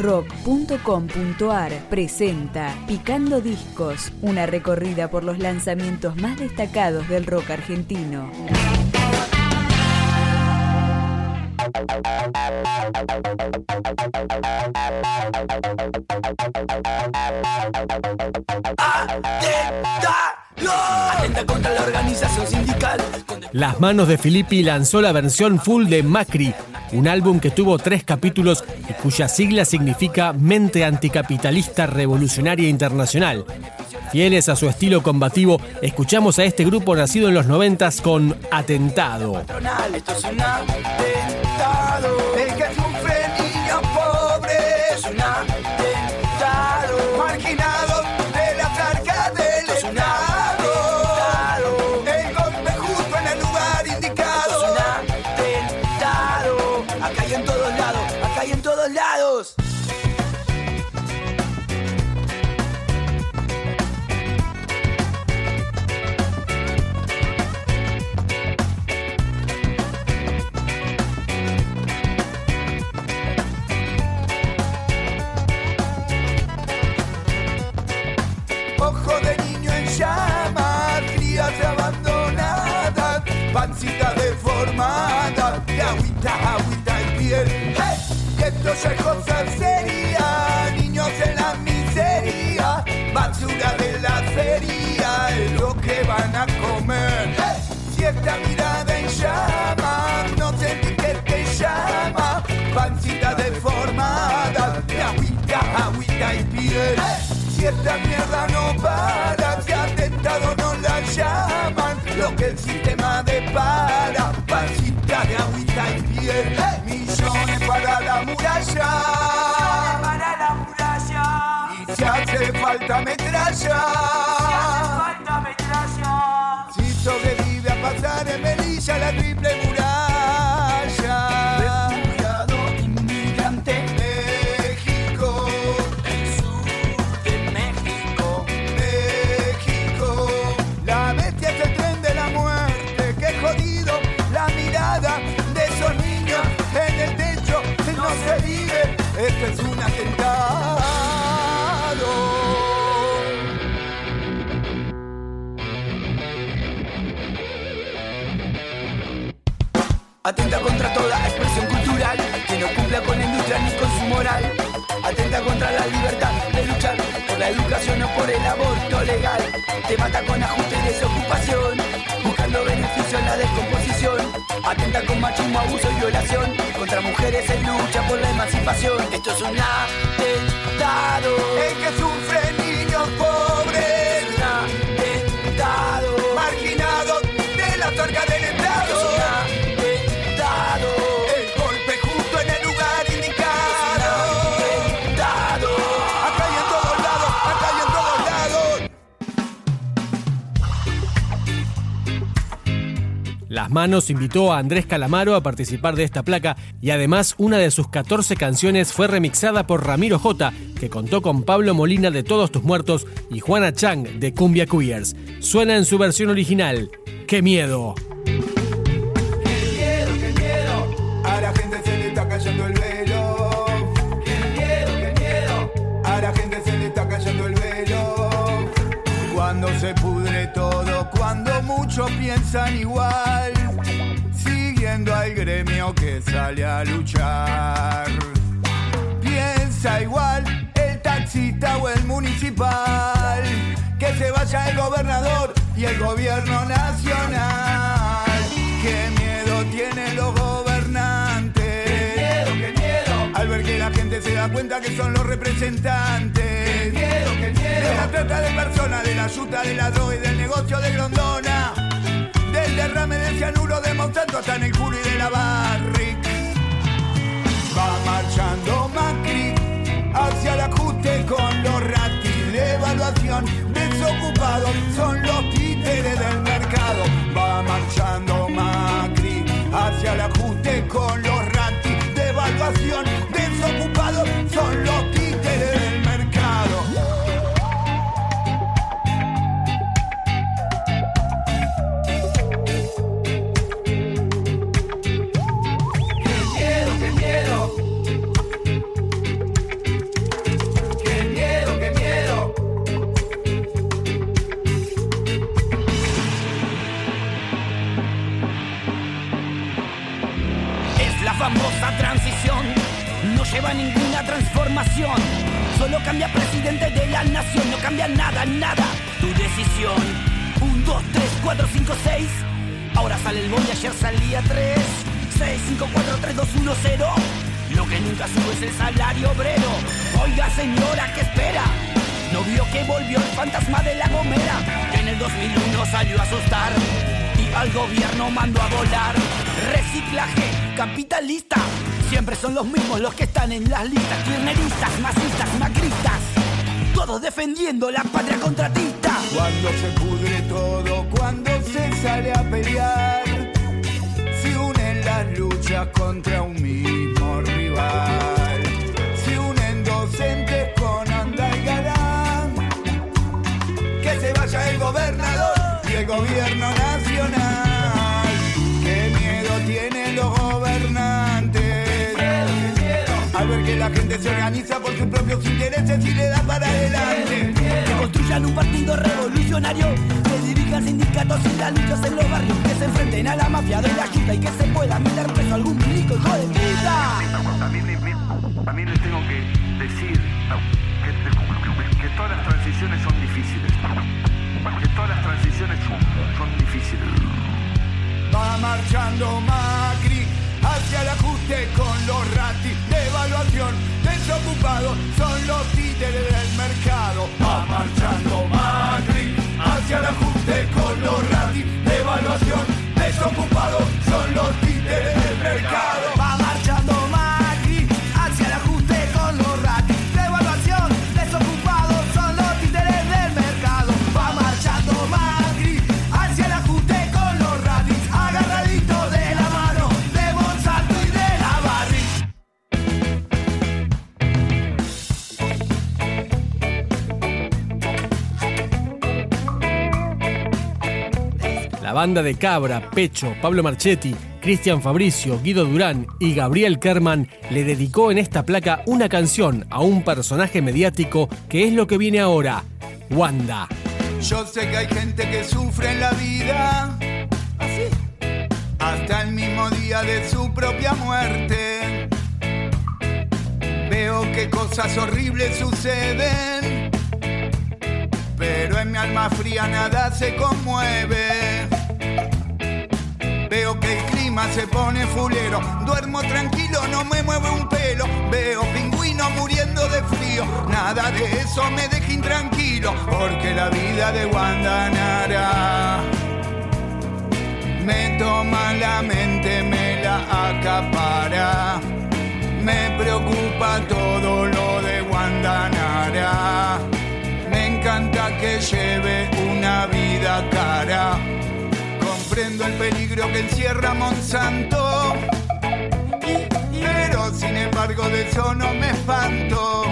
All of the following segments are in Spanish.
rock.com.ar presenta Picando Discos, una recorrida por los lanzamientos más destacados del rock argentino. Atenta contra la organización sindical. Las manos de Filippi lanzó la versión full de Macri, un álbum que tuvo tres capítulos y cuya sigla significa Mente Anticapitalista Revolucionaria Internacional. Fieles a su estilo combativo, escuchamos a este grupo nacido en los noventas con Atentado. Esto es un atentado. Agüita en piel. ¡Hey! Esto ya es cosa seria, niños en la miseria, basura de la feria, es lo que van a comer. ¡Hey! Si esta mirada en llamas, no sé ni qué te llama, pancita deformada, de agüita, y piel. Si esta mierda no para, atentado muralla, para la muralla, y si hace falta metralla, falta metralla, si sobrevive a pasar en Melilla la triple muralla, Atenta contra toda expresión cultural que no cumpla con la industria ni con su moral. Atenta contra la libertad de luchar por la educación o por el aborto legal. Te mata con ajuste y desocupación, buscando beneficio en la descomposición. Atenta con machismo, abuso y violación contra mujeres en lucha por la emancipación. Esto es un atentado. Que Manos invitó a Andrés Calamaro a participar de esta placa y además una de sus 14 canciones fue remixada por Ramiro J, que contó con Pablo Molina de Todos Tus Muertos y Juana Chang de Cumbia Queers. Suena en su versión original. ¡Qué miedo! A la gente se le está el velo. Qué miedo, qué miedo. A la gente se le está cayendo el velo. Cuando se pudre todo, cuando muchos piensan igual. Siguiendo al gremio que sale a luchar. Piensa igual el taxista o el municipal. Que se vaya el gobernador y el gobierno nacional. Qué miedo tienen los gobernantes. Qué miedo, qué miedo. Al ver que la gente se da cuenta que son los representantes. Qué miedo, qué miedo. De la trata de personas, de la ayuda de la droga y del negocio de Grondona. Derrame del cianuro de Monsanto hasta en el culo y de la Barrick. Va marchando Macri hacia el ajuste con los ratis de evaluación. Desocupados son los títeres del mercado. Va marchando Macri famosa transición no lleva ninguna transformación. Solo cambia presidente de la nación, no cambia nada, nada. Tu decisión. 1, 2, 3, 4, 5, 6. Ahora sale el y ayer salía 3. 6, 5, 4, 3, 2, 1, 0. Lo que nunca sube es el salario obrero. Oiga señora, ¿qué espera? No vio que volvió el fantasma de la gomera, que en el 2001 salió a asustar al gobierno mandó a volar. Reciclaje capitalista, siempre son los mismos los que están en las listas, kirneristas, masistas, macristas, todos defendiendo la patria contratista. Cuando se pudre todo, cuando se sale a pelear, se unen las luchas contra un mismo rival. Se unen docentes con Andalgalán. Que se vaya el gobernador y el gobierno nacional. La gente se organiza por sus propios intereses y le da para adelante. Que construyan un partido revolucionario, que dirijan sindicatos y las luchas en los barrios, que se enfrenten a la mafia de la chuta y que se pueda meter preso algún milico hijo de puta. También, le- también les tengo que decir que todas las transiciones son difíciles. Son los títeres del mercado. Va marchando Macri hacia el banda de Cabra, Pecho, Pablo Marchetti, Cristian Fabricio, Guido Durán y Gabriel Kerman le dedicó en esta placa una canción a un personaje mediático que es lo que viene ahora, Wanda. Yo sé que hay gente que sufre en la vida. Hasta el mismo día de su propia muerte. Veo que cosas horribles suceden. Pero en mi alma fría nada se conmueve. Veo que el clima se pone fulero. Duermo tranquilo, no me mueve un pelo. Veo pingüinos muriendo de frío. Nada de eso me deja intranquilo. Porque la vida de Wanda Nara me toma la mente, me la acapara. Me preocupa todo lo de Wanda Nara. Me encanta que lleve una vida cara. Comprendo el peligro que encierra Monsanto. Pero sin embargo de eso no me espanto.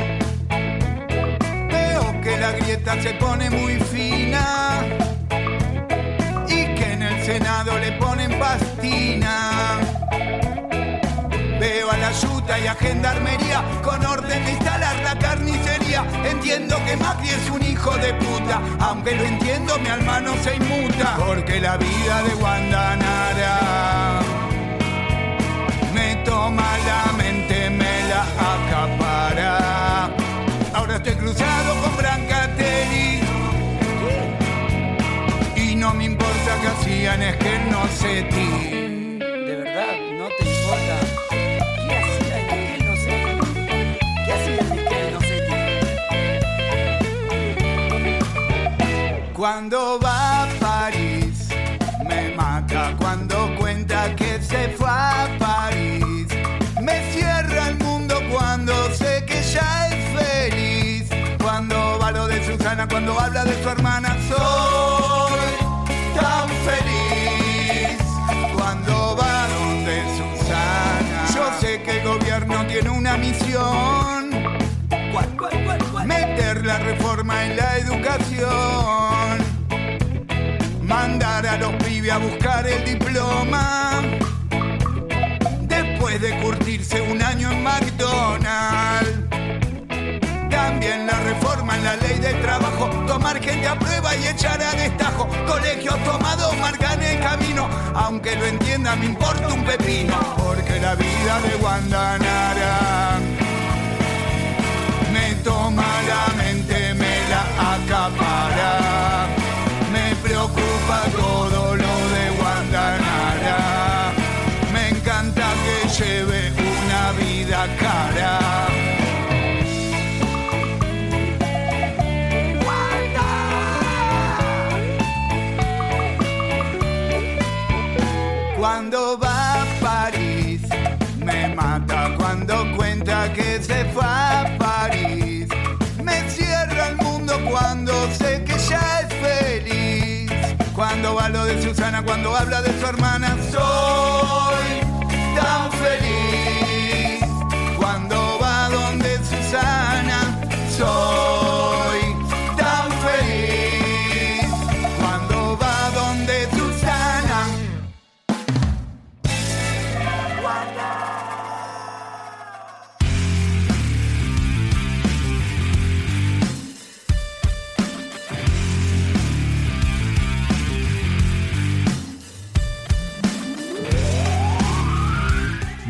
Veo que la grieta se pone muy fina. Y que en el Senado le ponen pastina. La yuta y a gendarmería con orden de instalar la carnicería. Entiendo que Macri es un hijo de puta, aunque lo entiendo, mi alma no se inmuta. Porque la vida de Wanda Cuando va a París, me mata cuando cuenta que se fue a París. Me cierra el mundo cuando sé que ya es feliz. Cuando va lo de Susana, cuando habla de su hermana, soy tan feliz. Cuando va donde Susana, yo sé que el gobierno tiene una misión meter la reforma en la educación, gente a prueba y echar a destajo. Colegios tomados marcan el camino, aunque lo entienda me importa un pepino, porque la la vida de Guandanara. Me toma la mente, me la acapara. Cuando habla de su hermana,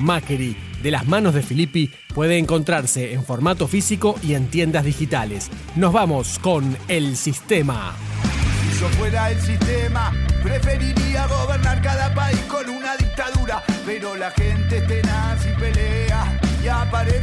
Macri, de las manos de Filippi, puede encontrarse en formato físico y en tiendas digitales. Nos vamos con El Sistema. Si yo fuera el sistema, preferiría gobernar cada país con una dictadura. Pero la gente es tenaz y pelea y aparecen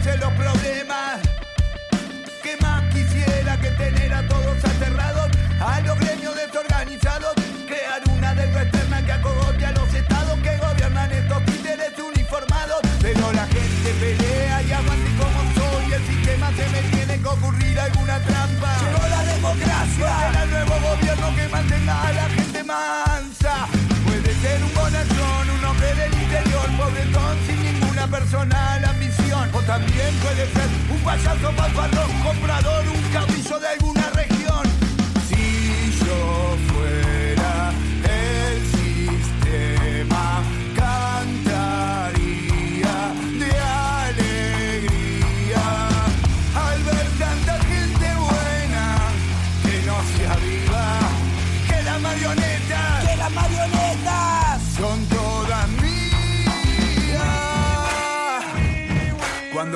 sin ninguna personal ambición. O también puede ser un payaso fanfarrón, comprador, un caudillo de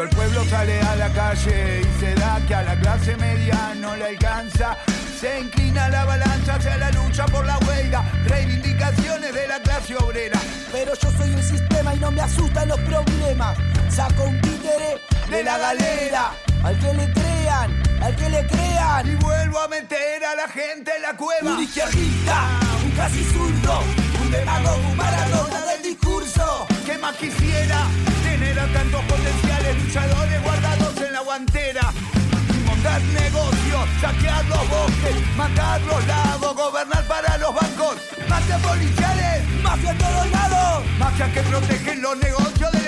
El pueblo sale a la calle y se da que a la clase media no le alcanza, se inclina la balanza hacia la lucha por la huelga, reivindicaciones de la clase obrera. Pero yo soy el sistema y no me asustan los problemas. Saco un títere de la galera. Al que le crean, al que le Y crean. vuelvo a meter a la gente en la cueva. Un izquierdista, un casi zurdo, los bosques, matar los lagos, gobernar para los bancos, mafias policiales, Mafia en todos lados. mafias que protegen los negocios del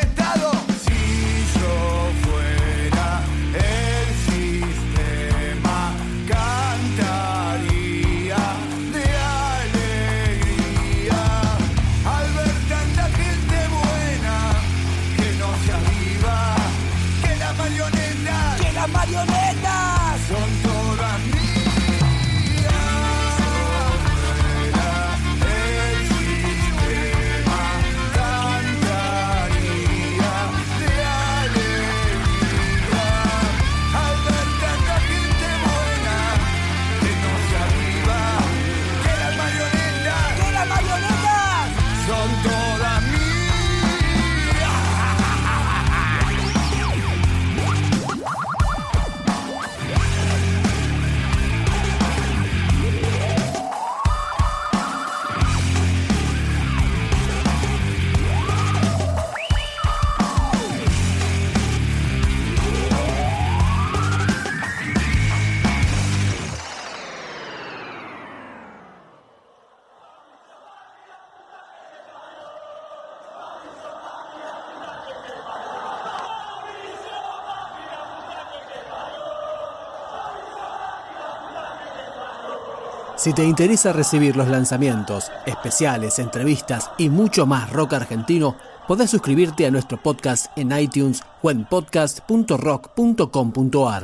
Si te interesa recibir los lanzamientos, especiales, entrevistas y mucho más rock argentino, podés suscribirte a nuestro podcast en iTunes o en podcast.rock.com.ar.